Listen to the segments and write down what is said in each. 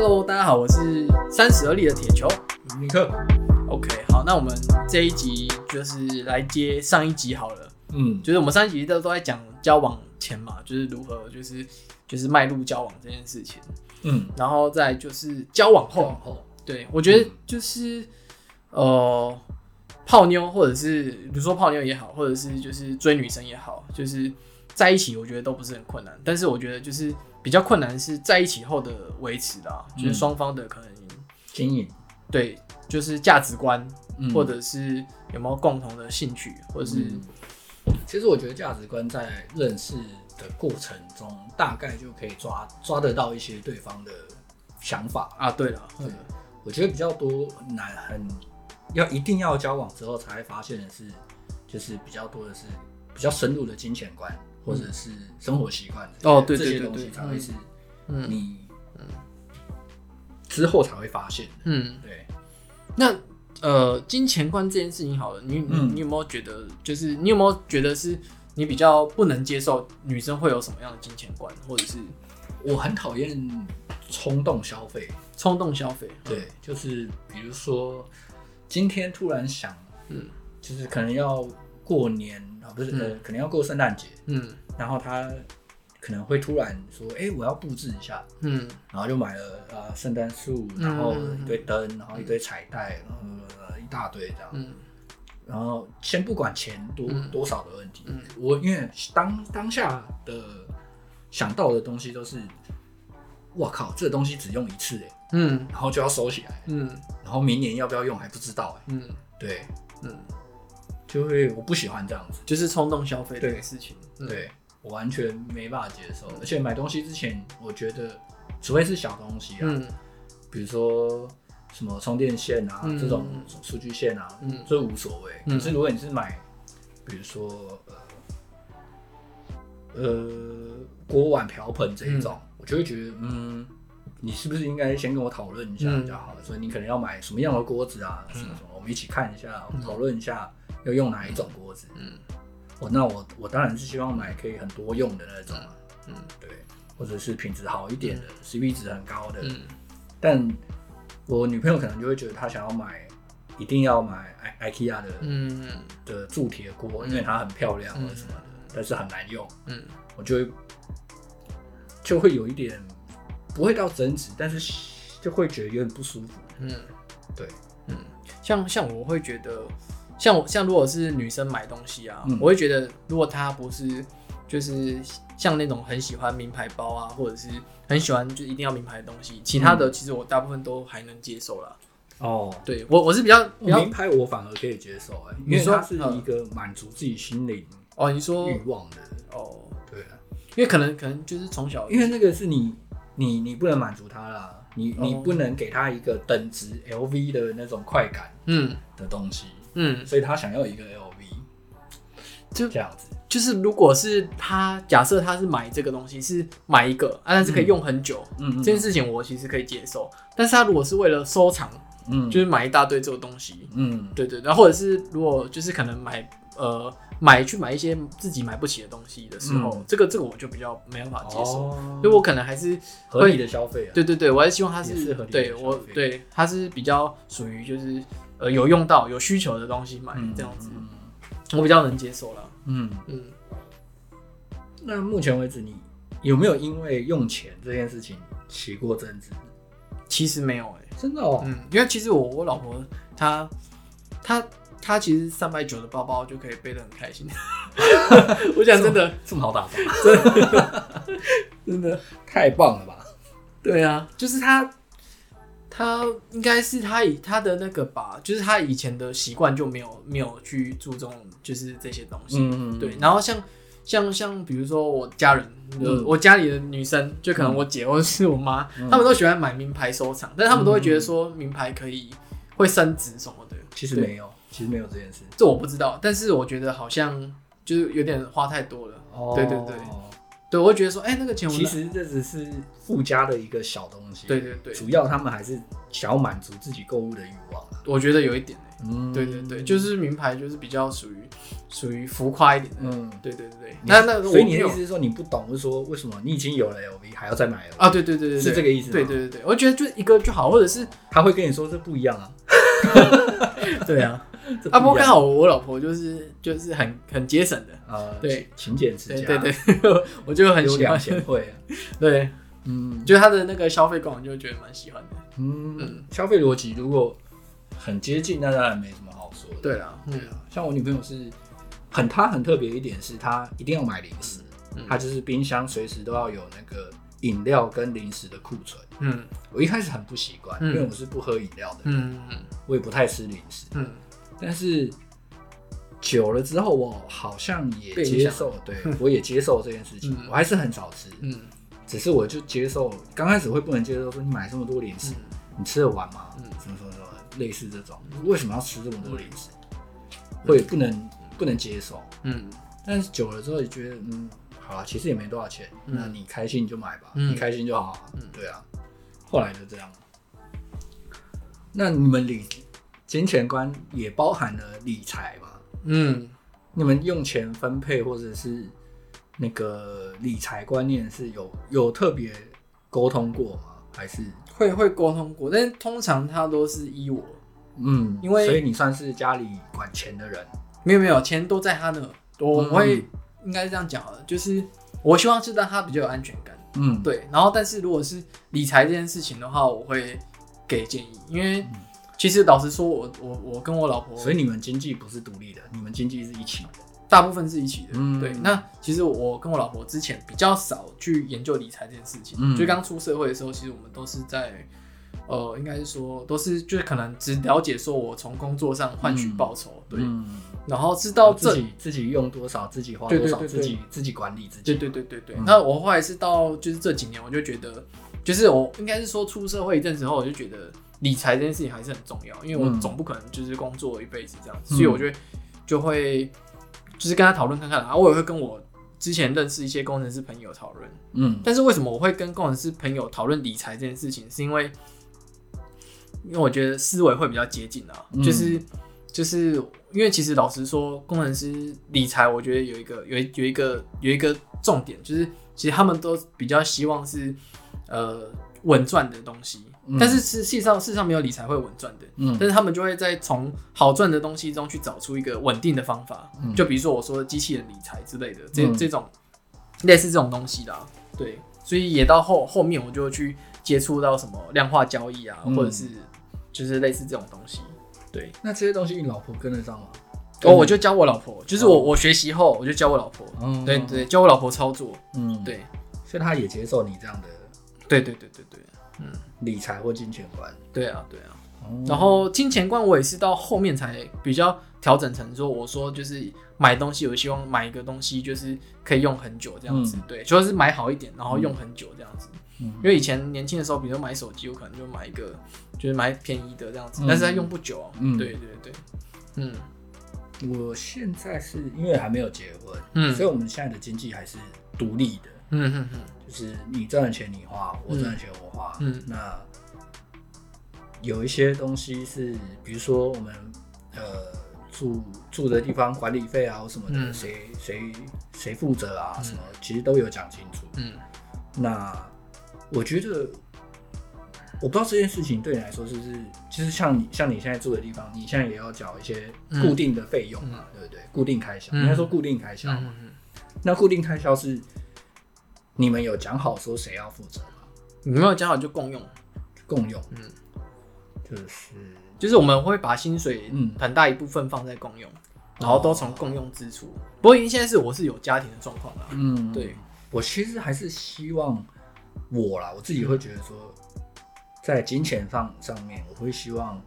Hello，大家好，我是三十而立的铁球尼克。OK，好，那我们这一集就是来接上一集好了。嗯，就是我们上一集都都在讲交往前嘛，就是如何就是就是迈入交往这件事情。嗯，然后再就是交往后，对我觉得就是、嗯、呃泡妞，或者是比如说泡妞也好，或者是就是追女生也好，就是在一起，我觉得都不是很困难。但是我觉得就是。比较困难是在一起后的维持的，就是双方的可能经营，对，就是价值观，嗯，或者是有没有共同的兴趣，或者是，其实我觉得价值观在认识的过程中，大概就可以抓抓得到一些对方的想法。啊。对了，对，我觉得比较多难，很要一定要交往之后才会发现的是，就是比较多的是比较深入的金钱观。或者是生活习惯哦，对这些东西才会是，你之后才会发现，嗯，对。那呃，金钱观这件事情好了，你你你有没有觉得，就是你有没有觉得是你比较不能接受女生会有什么样的金钱观，或者是我很讨厌冲动消费，冲动消费，对，就是比如说今天突然想，嗯，就是可能要过年。不是呃，可能要过圣诞节，嗯，然后他可能会突然说，哎、欸，我要布置一下，嗯，然后就买了啊圣诞树，然后一堆灯，然后一堆彩带，然后一大堆这样，嗯，然后先不管钱多多少的问题，嗯，我因为当当下的想到的东西都是，我靠，这个东西只用一次哎，嗯，然后就要收起来，嗯，然后明年要不要用还不知道哎，嗯，对，嗯。就会我不喜欢这样子，就是冲动消费这个事情，对，对我完全没办法接受。而且买东西之前，我觉得除非是小东西啊，嗯、比如说什么充电线啊、嗯、这种数据线啊，嗯，这无所谓。嗯、可是如果你是买，比如说呃呃锅碗瓢盆这一种，嗯、我就会觉得，嗯，你是不是应该先跟我讨论一下比较好？嗯、所以你可能要买什么样的锅子啊，什么什么，我们一起看一下，讨论一下。要用哪一种锅子？嗯，哦，那我我当然是希望买可以很多用的那种，嗯，对，或者是品质好一点的，CP 值很高的。嗯，但我女朋友可能就会觉得她想要买，一定要买 IKEA 的，嗯的铸铁锅，因为它很漂亮或什么的，但是很难用。嗯，我就会就会有一点不会到争执，但是就会觉得有点不舒服。嗯，对，嗯，像像我会觉得。像我像如果是女生买东西啊，嗯、我会觉得如果她不是就是像那种很喜欢名牌包啊，或者是很喜欢就一定要名牌的东西，其他的其实我大部分都还能接受啦。哦，对我我是比较，比较名牌，我反而可以接受哎、欸，因为它是一个满足自己心灵哦，你说欲望的哦，对啊，因为可能可能就是从小，因为那个是你你你不能满足他啦，你你不能给他一个等值 LV 的那种快感嗯。的东西。嗯，所以他想要一个 LV，就这样子。就是如果是他假设他是买这个东西是买一个，啊，但是可以用很久，嗯，这件事情我其实可以接受。但是他如果是为了收藏，嗯，就是买一大堆这个东西，嗯，对对，然后或者是如果就是可能买呃买去买一些自己买不起的东西的时候，这个这个我就比较没办法接受，所以我可能还是合理的消费啊。对对对，我还是希望他是对我对他是比较属于就是。呃，有用到有需求的东西买，嗯、这样子，我比较能接受了。嗯嗯。那目前为止，你有没有因为用钱这件事情起过争执？其实没有哎、欸，真的哦。嗯，因为其实我我老婆她她她其实三百九的包包就可以背得很开心。我想真的这么好打发，真的 真的太棒了吧？对啊，就是她。他应该是他以他的那个吧，就是他以前的习惯就没有没有去注重就是这些东西，嗯嗯对。然后像像像比如说我家人，嗯、我家里的女生，就可能我姐或者是我妈，嗯、他们都喜欢买名牌收藏，但是他们都会觉得说名牌可以会升值什么的。其实没有，其实没有这件事，这我不知道。但是我觉得好像就是有点花太多了。哦，对对对，对，我会觉得说，哎、欸，那个钱我其实这只是附加的一个小东西。对对对，主要他们还是想要满足自己购物的欲望。我觉得有一点、欸，嗯，对对对，就是名牌就是比较属于属于浮夸一点的。嗯，对对对对。那那所以你的意思是说你不懂，就是说为什么你已经有了 LV 还要再买 LV 啊？对对对对，是这个意思。对对对对，我觉得就一个就好，或者是他会跟你说这不一样啊。对啊。啊，不过刚好我老婆就是就是很很节省的。啊，对，勤俭持家，对对对，我就很喜欢。贤惠，对，嗯，就他的那个消费观，我就觉得蛮喜欢的，嗯，消费逻辑如果很接近，那当然没什么好说的，对啊，对啊，像我女朋友是很，她很特别一点是，她一定要买零食，她就是冰箱随时都要有那个饮料跟零食的库存，嗯，我一开始很不习惯，因为我是不喝饮料的，嗯嗯，我也不太吃零食，嗯。但是久了之后，我好像也接受，对，我也接受这件事情。我还是很少吃，嗯，只是我就接受。刚开始会不能接受，说你买这么多零食，你吃得完吗？嗯，什么什么什么，类似这种，为什么要吃这么多零食？会不能不能接受，嗯。但是久了之后，也觉得，嗯，好了，其实也没多少钱，那你开心你就买吧，你开心就好，嗯，对啊。后来就这样。那你们理？金钱观也包含了理财嘛？嗯，你们用钱分配或者是那个理财观念是有有特别沟通过吗？还是会会沟通过？但是通常他都是依我，嗯，因为所以你算是家里管钱的人？没有没有，钱都在他那，我会应该是这样讲的，就是我希望是让他比较有安全感，嗯，对。然后，但是如果是理财这件事情的话，我会给建议，因为。其实老实说我，我我我跟我老婆，所以你们经济不是独立的，你们经济是一起的，大部分是一起的。嗯，对。那其实我跟我老婆之前比较少去研究理财这件事情，嗯，就刚出社会的时候，其实我们都是在，呃，应该是说都是就是可能只了解说我从工作上换取报酬，对，嗯，然后知道自己自己用多少，自己花多少，自己自己管理自己，对对对对对。那我后来是到就是这几年，我就觉得，就是我应该是说出社会一阵子后，我就觉得。理财这件事情还是很重要，因为我总不可能就是工作一辈子这样子，嗯、所以我觉得就会就是跟他讨论看看，然后我也会跟我之前认识一些工程师朋友讨论，嗯，但是为什么我会跟工程师朋友讨论理财这件事情，是因为因为我觉得思维会比较接近啊，嗯、就是就是因为其实老实说，工程师理财，我觉得有一个有有一个有一个重点，就是其实他们都比较希望是呃稳赚的东西。但是实际上，事实上没有理财会稳赚的。嗯，但是他们就会在从好赚的东西中去找出一个稳定的方法。嗯，就比如说我说的机器人理财之类的，这、嗯、这种类似这种东西啦。对，所以也到后后面我就去接触到什么量化交易啊，嗯、或者是就是类似这种东西。对，那这些东西你老婆跟得上吗？哦，我就教我老婆，就是我、哦、我学习后我就教我老婆。嗯，对对，教我老婆操作。嗯，对，所以她也接受你这样的。对对对对对。嗯，理财或金钱观，对啊，对啊。嗯、然后金钱观我也是到后面才比较调整成说，我说就是买东西，我希望买一个东西就是可以用很久这样子，嗯、对，就是买好一点，然后用很久这样子。嗯，因为以前年轻的时候，比如说买手机，我可能就买一个，就是买便宜的这样子，嗯、但是它用不久、啊。嗯，对对对。嗯，我现在是因为还没有结婚，嗯，所以我们现在的经济还是独立的。嗯哼哼。就是你赚的钱你花，我赚的钱我花。嗯，那有一些东西是，比如说我们呃住住的地方管理费啊或什么的，谁谁谁负责啊什么，其实都有讲清楚。嗯，那我觉得我不知道这件事情对你来说是不是，其实像你像你现在住的地方，你现在也要缴一些固定的费用嘛，对不对？固定开销，应该说固定开销。嗯嗯，那固定开销是。你们有讲好说谁要负责吗？你没有讲好就共用，共用，嗯，就是。就是我们会把薪水嗯很大一部分放在共用，嗯、然后都从共用支出。哦、不过因为现在是我是有家庭的状况啦，嗯，对，我其实还是希望我啦，我自己会觉得说，在金钱上上面，我会希望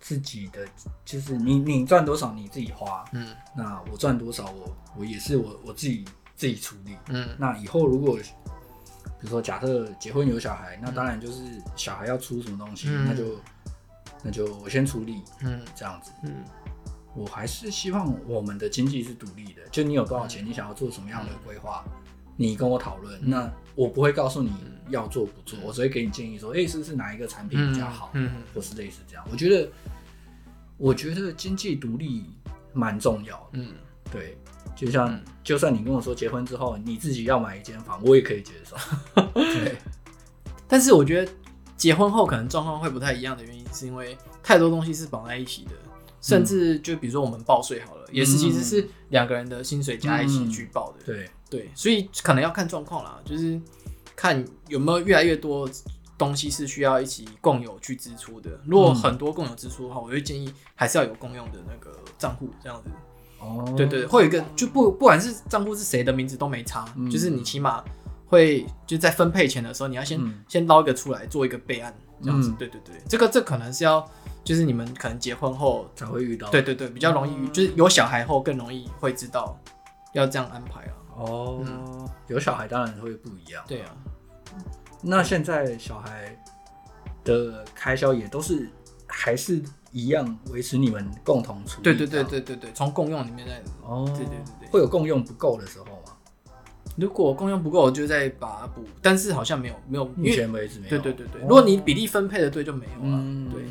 自己的就是你你赚多少你自己花，嗯，那我赚多少我我也是我我自己。自己处理，嗯，那以后如果比如说假设结婚有小孩，那当然就是小孩要出什么东西，嗯、那就那就我先处理，嗯，这样子，嗯，我还是希望我们的经济是独立的，就你有多少钱，你想要做什么样的规划，你跟我讨论，嗯、那我不会告诉你要做不做，嗯、我只会给你建议说，哎、欸，是不是哪一个产品比较好，嗯，嗯。或是类似这样。我觉得，我觉得经济独立蛮重要，嗯，对，就像、嗯、就算你跟我说结婚之后你自己要买一间房，我也可以接受，对。但是我觉得结婚后可能状况会不太一样的原因，是因为太多东西是绑在一起的。甚至就比如说我们报税好了，嗯、也是其实是两个人的薪水加一起去报的。嗯、对对，所以可能要看状况啦，就是看有没有越来越多东西是需要一起共有去支出的。如果很多共有支出的话，我会建议还是要有共用的那个账户这样子。哦，对，对对，会有一个就不不管是账户是谁的名字都没差，嗯、就是你起码会就在分配钱的时候，你要先、嗯、先捞一个出来做一个备案这样子。嗯、对对对，这个这可能是要。就是你们可能结婚后才会遇到，对对对，比较容易，嗯、就是有小孩后更容易会知道要这样安排啊。哦，嗯、有小孩当然会不一样。对啊，那现在小孩的开销也都是还是一样维持你们共同处理？对对对对对对，从共用里面再哦，对对对对，会有共用不够的时候吗？如果共用不够，我就再把它补，但是好像没有没有，目前为止没有。对对对对，哦、如果你比例分配的对就没有了，嗯、对。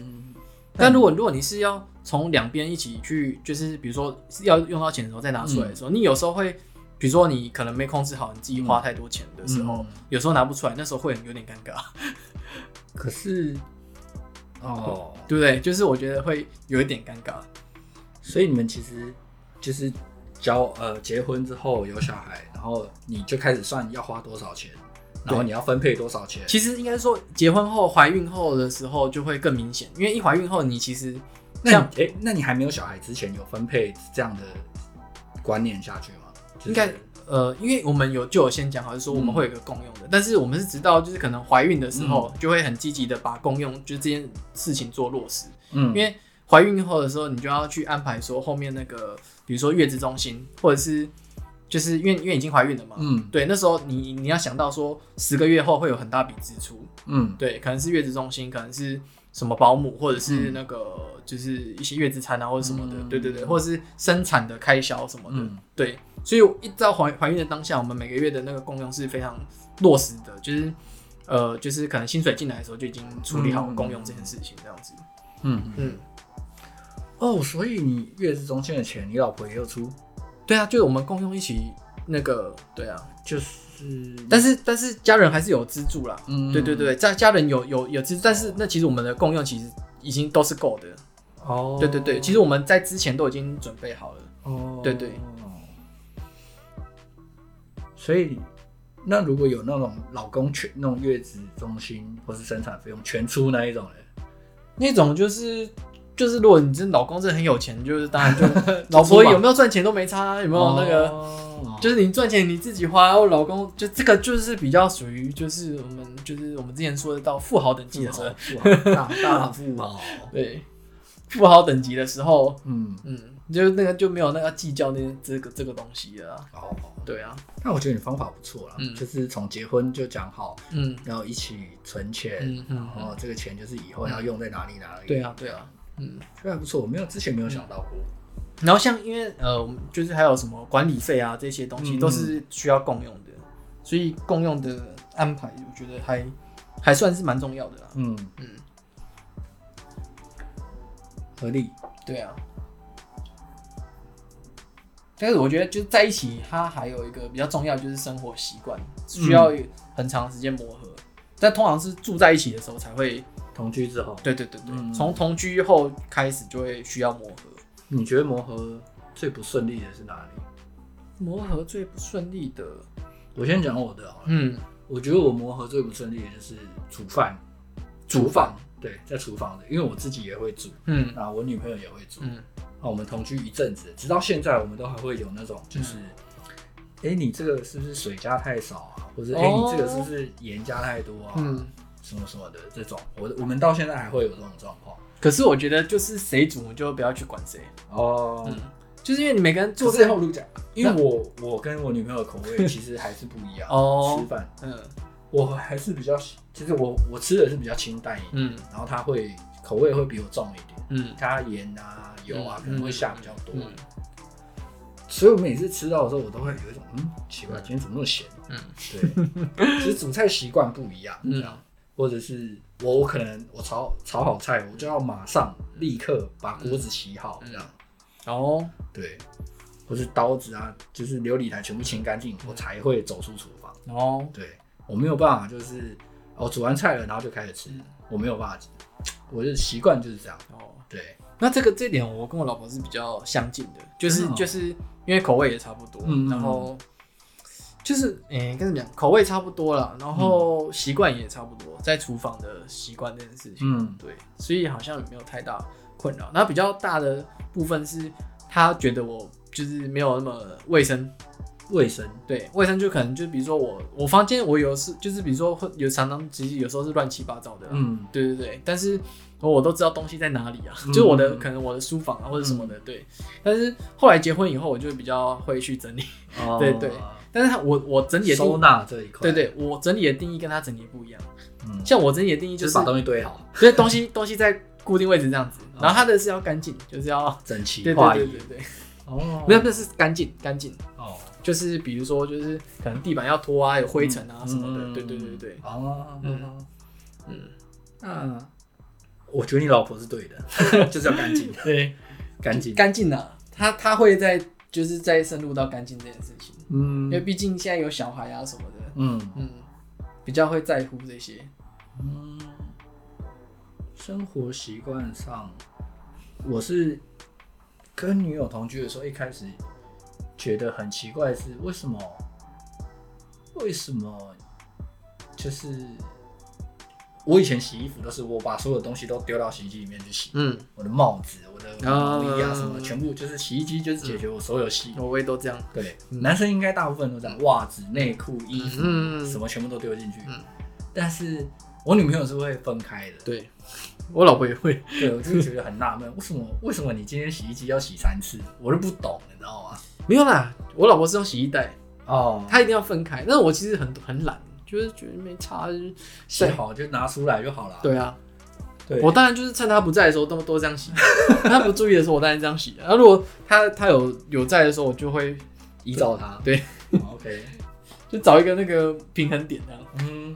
但如果如果你是要从两边一起去，就是比如说要用到钱的时候再拿出来的时候，嗯、你有时候会，比如说你可能没控制好你自己花太多钱的时候，嗯、有时候拿不出来，那时候会有点尴尬。可是，哦，对不对？就是我觉得会有一点尴尬。所以你们其实就是交呃结婚之后有小孩，然后你就开始算要花多少钱。然后你要分配多少钱？其实应该说，结婚后、怀孕后的时候就会更明显，因为一怀孕后，你其实那哎、欸，那你还没有小孩之前有分配这样的观念下去吗？就是、应该呃，因为我们有就有先讲好，就是说我们会有一个共用的，嗯、但是我们是直到就是可能怀孕的时候，就会很积极的把共用就是这件事情做落实。嗯，因为怀孕后的时候，你就要去安排说后面那个，比如说月子中心或者是。就是因为因为已经怀孕了嘛，嗯，对，那时候你你要想到说十个月后会有很大笔支出，嗯，对，可能是月子中心，可能是什么保姆，或者是那个就是一些月子餐啊或者什么的，嗯、对对对，或者是生产的开销什么的，嗯、对，所以一到怀怀孕的当下，我们每个月的那个共用是非常落实的，就是呃就是可能薪水进来的时候就已经处理好共用这件事情这样子，嗯嗯，嗯。哦，所以你月子中心的钱，你老婆也有出？对啊，就是我们共用一起那个，对啊，就是，但是但是家人还是有资助啦，嗯，对对对，家家人有有有资助，但是那其实我们的共用其实已经都是够的，哦，对对对，其实我们在之前都已经准备好了，哦，对对，所以那如果有那种老公全那种月子中心或是生产费用全出那一种嘞，那种就是。就是如果你真老公真的很有钱，就是当然就 老婆有没有赚钱都没差，有没有那个，哦、就是你赚钱你自己花，我老公就这个就是比较属于就是我们就是我们之前说的到富豪等级的时候，富豪大大富豪，对，富豪等级的时候，嗯。嗯，就那个就没有那个计较那这个这个东西了。哦，对啊，那我觉得你方法不错啦，嗯、就是从结婚就讲好，嗯，然后一起存钱，然后这个钱就是以后要用在哪里哪里。对啊，对啊。嗯，这还不错，我没有之前没有想到过。然后像因为呃，我们就是还有什么管理费啊这些东西都是需要共用的，嗯、所以共用的安排我觉得还还算是蛮重要的啦。嗯嗯，合理。对啊。但是我觉得就是在一起，它还有一个比较重要就是生活习惯需要很长时间磨合，嗯、但通常是住在一起的时候才会。同居之后，对对对对，从、嗯、同居后开始就会需要磨合。你觉得磨合最不顺利的是哪里？磨合最不顺利的，我先讲我的好了。嗯，我觉得我磨合最不顺利的就是煮饭，厨房。对，在厨房的，因为我自己也会煮，嗯，啊，我女朋友也会煮，嗯，啊，我们同居一阵子，直到现在，我们都还会有那种，就是，哎、你这个是不是水加太少啊？或者，哎、你这个是不是盐加太多啊？嗯。什么什么的这种，我我们到现在还会有这种状况。可是我觉得就是谁煮，就不要去管谁哦。嗯，就是因为你每个人做最后路讲，因为我我跟我女朋友的口味其实还是不一样哦。吃饭，嗯，我还是比较，其实我我吃的是比较清淡一点，嗯，然后他会口味会比我重一点，嗯，加盐啊油啊可能会下比较多。所以我每次吃到的时候，我都会有一种嗯奇怪，今天怎么那么咸？嗯，对，其实煮菜习惯不一样，这样，或者是我我可能我炒炒好菜，我就要马上立刻把锅子洗好，这样。哦，对，或是刀子啊，就是琉璃台全部清干净，我才会走出厨房。哦，对，我没有办法，就是我煮完菜了，然后就开始吃，我没有办法，我的习惯就是这样。哦，对。那这个这点我跟我老婆是比较相近的，就是就是因为口味也差不多，然后就是诶，跟你讲，口味差不多了，然后习惯也差不多，在厨房的习惯这件事情，嗯，对，所以好像也没有太大困扰。那比较大的部分是，他觉得我就是没有那么卫生，卫生，对，卫生就可能就比如说我我房间我有是就是比如说会有常常其实有时候是乱七八糟的，嗯，对对对，但是。我都知道东西在哪里啊，就是我的可能我的书房啊或者什么的，对。但是后来结婚以后，我就比较会去整理，对 对。但是他我我整理的收纳这一块，对对，我整理的定义跟他整理不一样。嗯，像我整理的定义就是把东西堆好，所以东西 东西在固定位置这样子。然后他的是要干净，就是要整齐，对对对对对。哦，没有，那是干净干净。哦，就是比如说就是可能地板要拖啊，有灰尘啊什么的，对对对对。哦，嗯嗯嗯。我觉得你老婆是对的，就是要干净。对，干净，干净啊！他他会在，就是再深入到干净这件事情。嗯，因为毕竟现在有小孩啊什么的。嗯嗯，比较会在乎这些。嗯，生活习惯上，我是跟女友同居的时候，一开始觉得很奇怪，是为什么？为什么？就是。我以前洗衣服都是我把所有东西都丢到洗衣机里面去洗，嗯，我的帽子、我的毛衣啊什么，全部就是洗衣机就是解决我所有洗。我也都这样。对，男生应该大部分都这样，袜子、内裤、衣服，什么全部都丢进去。但是我女朋友是会分开的。对，我老婆也会。对，我就觉得很纳闷，为什么为什么你今天洗衣机要洗三次？我都不懂，你知道吗？没有啦，我老婆是用洗衣袋哦，她一定要分开。但是我其实很很懒。就是觉得没差，洗好就拿出来就好了。对啊，对，我当然就是趁他不在的时候都都这样洗，他不注意的时候我当然这样洗。然后如果他他有有在的时候，我就会依照他。对，OK，就找一个那个平衡点这样。嗯，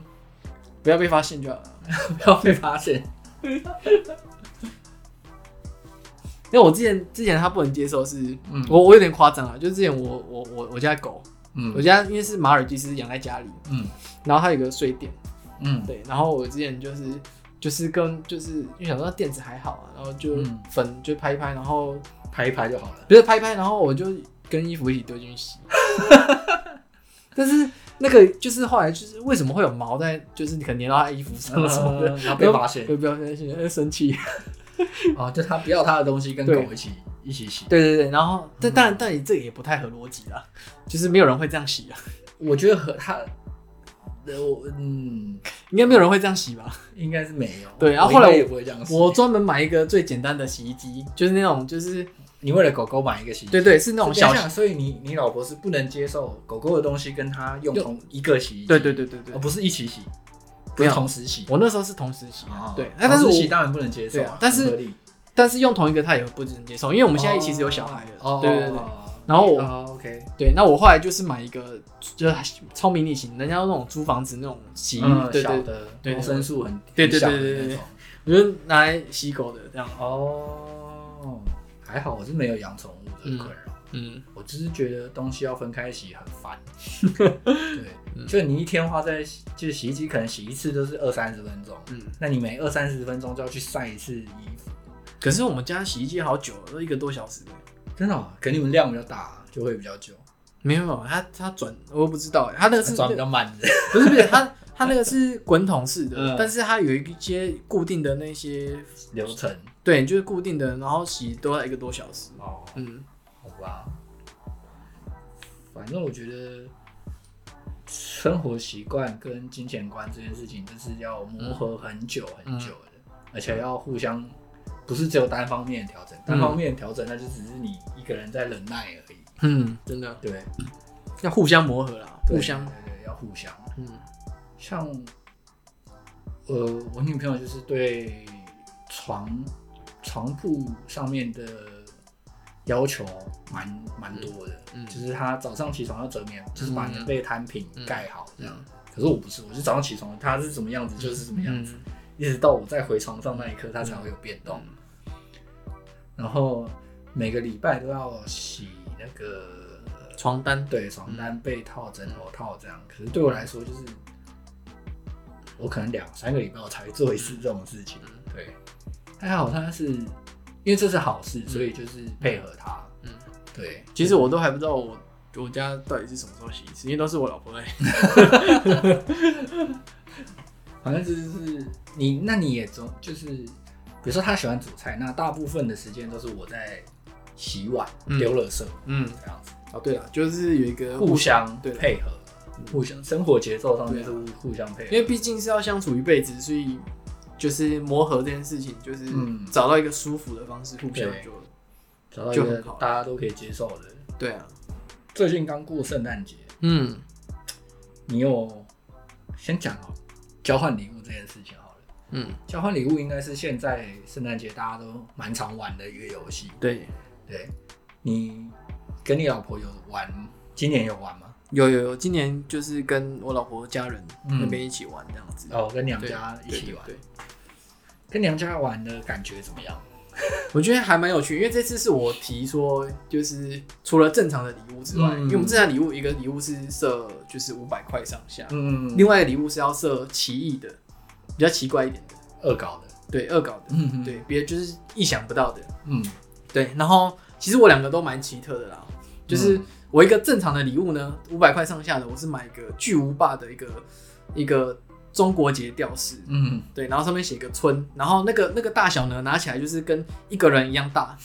不要被发现就好了，不要被发现。因为我之前之前他不能接受是，嗯，我我有点夸张啊，就是之前我我我我家狗。嗯，我家因为是马尔济斯养在家里，嗯，然后它有个睡垫，嗯，对，然后我之前就是就是跟就是因为想说垫子还好啊，然后就粉就拍一拍，然后拍一拍就好了，不是拍一拍，然后我就跟衣服一起丢进去洗，但是那个就是后来就是为什么会有毛在，就是你可能粘到他衣服上什么的，然后被发现，不要发现，生气，哦，就他不要他的东西跟狗一起。一起洗，对对对，然后但但但你这也不太合逻辑啦，就是没有人会这样洗啊。我觉得和他，我嗯，应该没有人会这样洗吧？应该是没有。对，然后后来我也不会这样洗。我专门买一个最简单的洗衣机，就是那种就是你为了狗狗买一个洗衣机，对对，是那种小。所以你你老婆是不能接受狗狗的东西跟他用同一个洗衣机，对对对对对，而不是一起洗，不是同时洗。我那时候是同时洗，对，那但是洗当然不能接受，但是。但是用同一个他也不能接受，因为我们现在其实有小孩了，对对对。然后我，OK，对，那我后来就是买一个，就是超迷你型，人家那种租房子那种洗衣，对对对，毫升数很对对对对对，我就拿来洗狗的这样。哦，还好我是没有养宠物的困扰，嗯，我只是觉得东西要分开洗很烦。对，就你一天花在就是洗衣机，可能洗一次都是二三十分钟，嗯，那你每二三十分钟就要去晒一次衣服。可是我们家洗衣机好久了，都一个多小时。真的？可能你们量比较大，就会比较久。没有，它它转，我不知道，它那个是转比较慢的。不是不是，它它那个是滚筒式的，但是它有一些固定的那些流程。对，就是固定的，然后洗都要一个多小时。哦，嗯，好吧。反正我觉得生活习惯跟金钱观这件事情，就是要磨合很久很久的，而且要互相。不是只有单方面调整，单方面调整，那就只是你一个人在忍耐而已。嗯，真的，对，要互相磨合啦，互相，对对，要互相。嗯，像，呃，我女朋友就是对床床铺上面的要求蛮蛮多的，嗯，就是她早上起床要折棉，就是把棉被摊平盖好这样。可是我不是，我是早上起床，她是什么样子就是什么样子，一直到我再回床上那一刻，它才会有变动。然后每个礼拜都要洗那个床单，对，床单、被套、枕头套这样。可是对我来说，就是我可能两三个礼拜我才会做一次这种事情。对，还好他是因为这是好事，所以就是配合他。嗯，对。其实我都还不知道我我家到底是什么时候洗一次，因为都是我老婆在。反正就是你，那你也总就是。比如说他喜欢煮菜，那大部分的时间都是我在洗碗、丢垃圾，嗯，这样子。哦，对了，就是有一个互相对。配合，互相生活节奏上面是互相配合。因为毕竟是要相处一辈子，所以就是磨合这件事情，就是找到一个舒服的方式，互相就找到一个大家都可以接受的。对啊，最近刚过圣诞节，嗯，你有先讲哦，交换礼物这件事情好了。嗯，交换礼物应该是现在圣诞节大家都蛮常玩的一个游戏。对，对，你跟你老婆有玩？今年有玩吗？有有有，今年就是跟我老婆家人那边一起玩这样子。哦，跟娘家一起玩。对，跟娘家玩的感觉怎么样？我觉得还蛮有趣，因为这次是我提说，就是除了正常的礼物之外，因为我们正常礼物一个礼物是设就是五百块上下，嗯，另外一个礼物是要设奇异的。比较奇怪一点的，恶搞的，对，恶搞的，嗯哼，对，别就是意想不到的，嗯，对。然后其实我两个都蛮奇特的啦，就是我一个正常的礼物呢，五百块上下的，我是买一个巨无霸的一个一个中国结吊饰，嗯，对，然后上面写个村，然后那个那个大小呢，拿起来就是跟一个人一样大，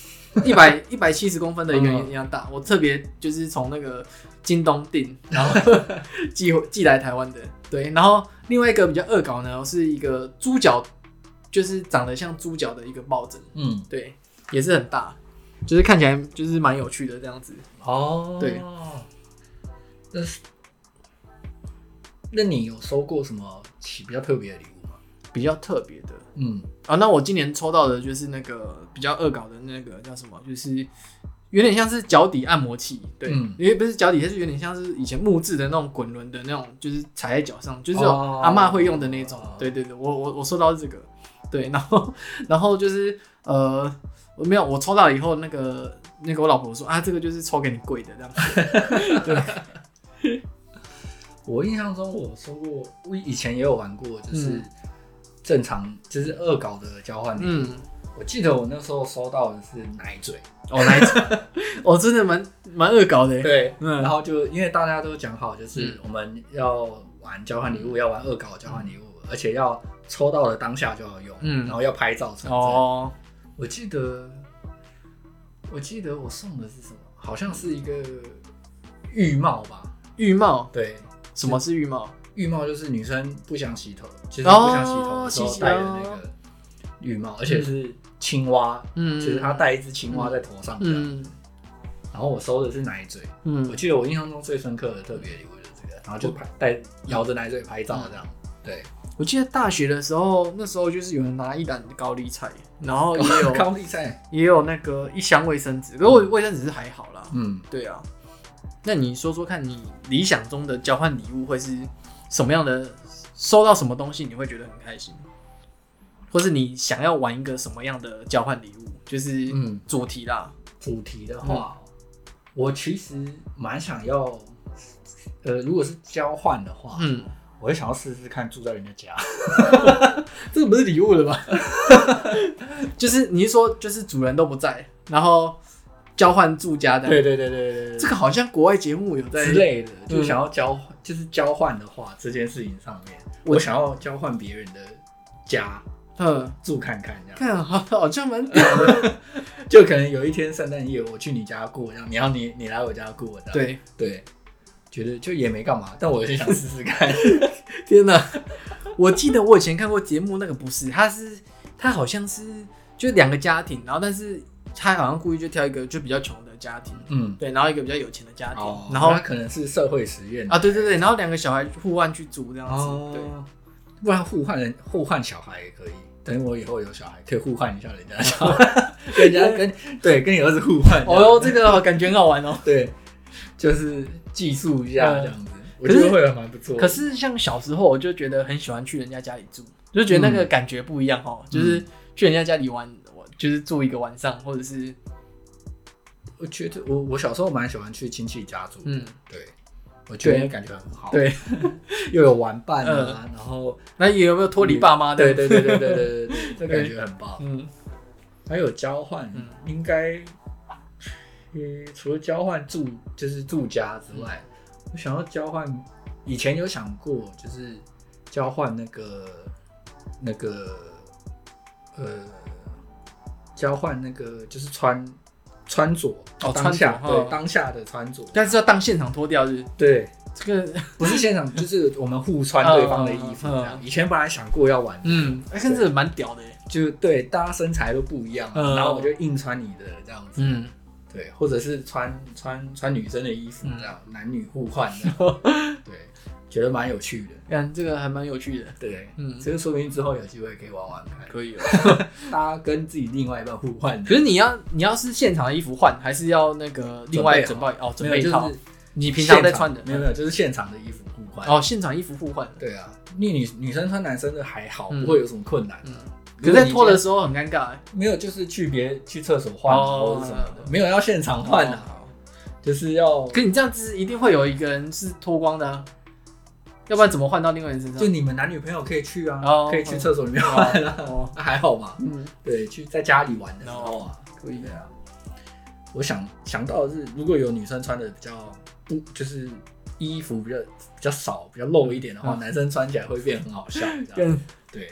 一百一百七十公分的一个人一样大。我特别就是从那个京东订，然后 寄寄来台湾的，对，然后。另外一个比较恶搞呢，是一个猪脚，就是长得像猪脚的一个抱枕，嗯，对，也是很大，就是看起来就是蛮有趣的这样子。哦，对，那是，那你有收过什么比较特别的礼物吗？比较特别的，嗯，啊，那我今年抽到的就是那个比较恶搞的那个叫什么，就是。有点像是脚底按摩器，对，嗯、因为不是脚底，它是有点像是以前木质的那种滚轮的那种，就是踩在脚上，就是阿嬷会用的那种。哦、对对对，我我我收到这个，对，然后 然后就是呃，我没有，我抽到以后，那个那个我老婆说啊，这个就是抽给你贵的这样子。对，我印象中我收过，我以前也有玩过，就是正常就是恶搞的交换礼物。嗯我记得我那时候收到的是奶嘴哦，奶嘴哦，真的蛮蛮恶搞的。对，嗯，然后就因为大家都讲好，就是我们要玩交换礼物，要玩恶搞交换礼物，而且要抽到的当下就要用，嗯，然后要拍照存证。哦，我记得，我记得我送的是什么？好像是一个浴帽吧？浴帽？对，什么是浴帽？浴帽就是女生不想洗头，其实不想洗头的时候戴的那个浴帽，而且是。青蛙，嗯，就是她戴一只青蛙在头上，嗯，然后我收的是奶嘴，嗯，我记得我印象中最深刻的特别礼物就是这个，然后就拍戴咬着奶嘴拍照这样，对，我记得大学的时候，那时候就是有人拿一篮高丽菜，然后也有 高丽菜，也有那个一箱卫生纸，可是我卫生纸是还好啦，嗯，对啊，那你说说看你理想中的交换礼物会是什么样的？收到什么东西你会觉得很开心？或是你想要玩一个什么样的交换礼物？就是嗯，主题啦。主题的话，我其实蛮想要，呃，如果是交换的话，嗯，我会想要试试看住在人家家。这个不是礼物了吧？就是你是说，就是主人都不在，然后交换住家的？对对对对对，这个好像国外节目有在之类的，就想要交，就是交换的话，这件事情上面，我想要交换别人的家。嗯，住看看这样，看好好像蛮屌的。就可能有一天圣诞夜我去你家过，这样，你要你你来我家过的。对对，觉得就也没干嘛，但我有点想试试看。天哪！我记得我以前看过节目，那个不是，他是他好像是就两个家庭，然后但是他好像故意就挑一个就比较穷的家庭，嗯，对，然后一个比较有钱的家庭，哦、然后他可能是社会实验啊，对对对，然后两个小孩互换去住这样子，哦、对，不然互换人互换小孩也可以。等我以后有小孩，可以互换一下人家小孩。跟人家跟对跟你儿子互换。哦，这个感觉很好玩哦。对，就是寄宿一下这样子，我觉得会蛮不错。可是像小时候，我就觉得很喜欢去人家家里住，就觉得那个感觉不一样哦。就是去人家家里玩，就是住一个晚上，或者是。我觉得我我小时候蛮喜欢去亲戚家住，嗯，对，我觉得感觉很好，对，又有玩伴啊，然后那也有没有脱离爸妈的？对对对对对对对，这感觉很棒，嗯，还有交换，应该，除了交换住就是住家之外，我想要交换，以前有想过，就是交换那个那个呃，交换那个就是穿。穿着哦，当下对当下的穿着，但是要当现场脱掉是？对，这个 不是现场，就是我们互穿对方的衣服这样。以前本来想过要玩，嗯，哎，真的蛮屌的，就对，大家身材都不一样，然后我就硬穿你的这样子，嗯，对，或者是穿穿穿女生的衣服这样，男女互换的，对。觉得蛮有趣的，看这个还蛮有趣的，对，嗯，这个说不定之后有机会可以玩玩看，可以哦，大家跟自己另外一半互换。可是你要你要是现场的衣服换，还是要那个另外准备哦，准备一套？你平常在穿的？没有没有，就是现场的衣服互换。哦，现场衣服互换。对啊，因为女女生穿男生的还好，不会有什么困难。嗯，可是在脱的时候很尴尬。没有，就是去别去厕所换或者什么的，没有要现场换的，就是要。可你这样子一定会有一个人是脱光的。要不然怎么换到另外人身上？就你们男女朋友可以去啊，可以去厕所里面玩啊，那 还好嘛。嗯，对，去在家里玩的时候啊，可以的啊。我想想到的是，如果有女生穿的比较不，就是衣服比较比较少、比较露一点的话，男生穿起来会变很好笑。更对，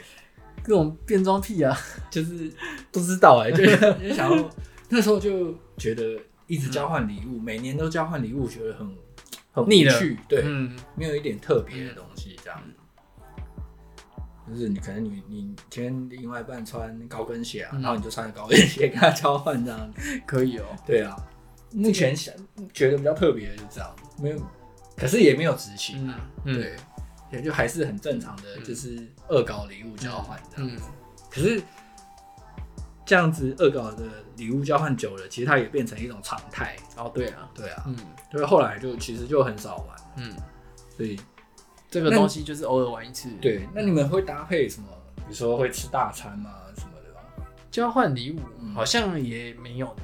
各种变装癖啊，就是不知道哎，就 就想要那时候就觉得一直交换礼物，每年都交换礼物，觉得很。腻了，对，嗯，没有一点特别的东西，这样，就是你可能你你今天另外一半穿高跟鞋啊，然后你就穿着高跟鞋跟他交换这样，可以哦，对啊，目前想觉得比较特别的就这样，没有，可是也没有执行啊，对，也就还是很正常的，就是恶搞礼物交换这样子，可是这样子恶搞的礼物交换久了，其实它也变成一种常态。哦，对啊，对啊，嗯。所以后来就其实就很少玩，嗯，所以这个东西就是偶尔玩一次。对，那你们会搭配什么？比如说会吃大餐吗？什么的吧？交换礼物好像也没有呢，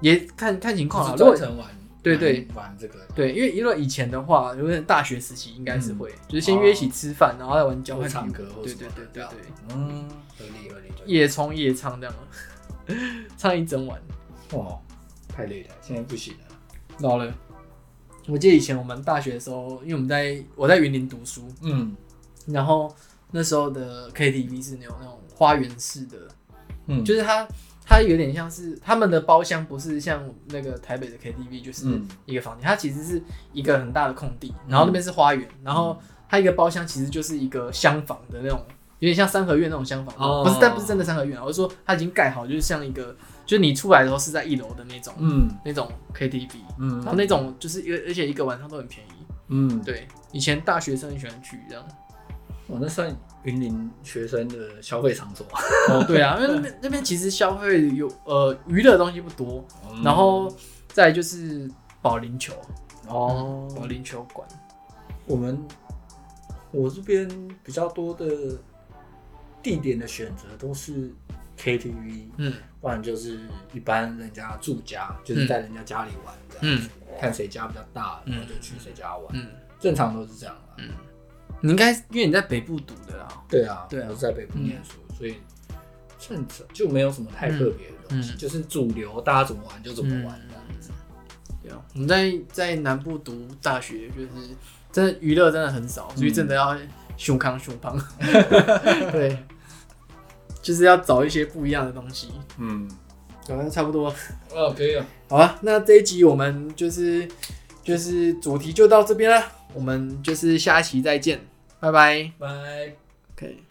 也看看情况啊。专程玩，对对，玩这个。对，因为因为以前的话，因为大学时期应该是会，就是先约一起吃饭，然后再玩交换唱歌，对对对对对，嗯，合理合理。夜冲夜唱这样，唱一整晚，哇，太累了，现在不行了，老了。我记得以前我们大学的时候，因为我们在我在云林读书，嗯，然后那时候的 KTV 是那种那种花园式的，嗯，就是它它有点像是他们的包厢，不是像那个台北的 KTV，就是一个房间，它其实是一个很大的空地，然后那边是花园，然后它一个包厢其实就是一个厢房的那种，有点像三合院那种厢房，哦，不是，但不是真的三合院，我是说它已经盖好，就是像一个。就是你出来的时候是在一楼的那种，嗯，那种 KTV，嗯，然后那种就是一个，而且一个晚上都很便宜，嗯，对，以前大学生很喜欢去这样，我，那算云林学生的消费场所，哦，对啊，因为那边 那边其实消费有呃娱乐的东西不多，然后再就是保龄球，哦，保龄球馆，我们我这边比较多的地点的选择都是。KTV，嗯，不然就是一般人家住家，就是在人家家里玩这样子，看谁家比较大，然后就去谁家玩，嗯，正常都是这样，嗯，你应该因为你在北部读的啦，对啊，对啊，我是在北部念书，所以正常就没有什么太特别的东西，就是主流大家怎么玩就怎么玩这样子。对啊，我们在在南部读大学，就是真的娱乐真的很少，所以真的要胸康胸胖，对。就是要找一些不一样的东西，嗯，好像差不多，哦，可以了，好啊，那这一集我们就是就是主题就到这边了，我们就是下期再见，拜拜，拜，可以。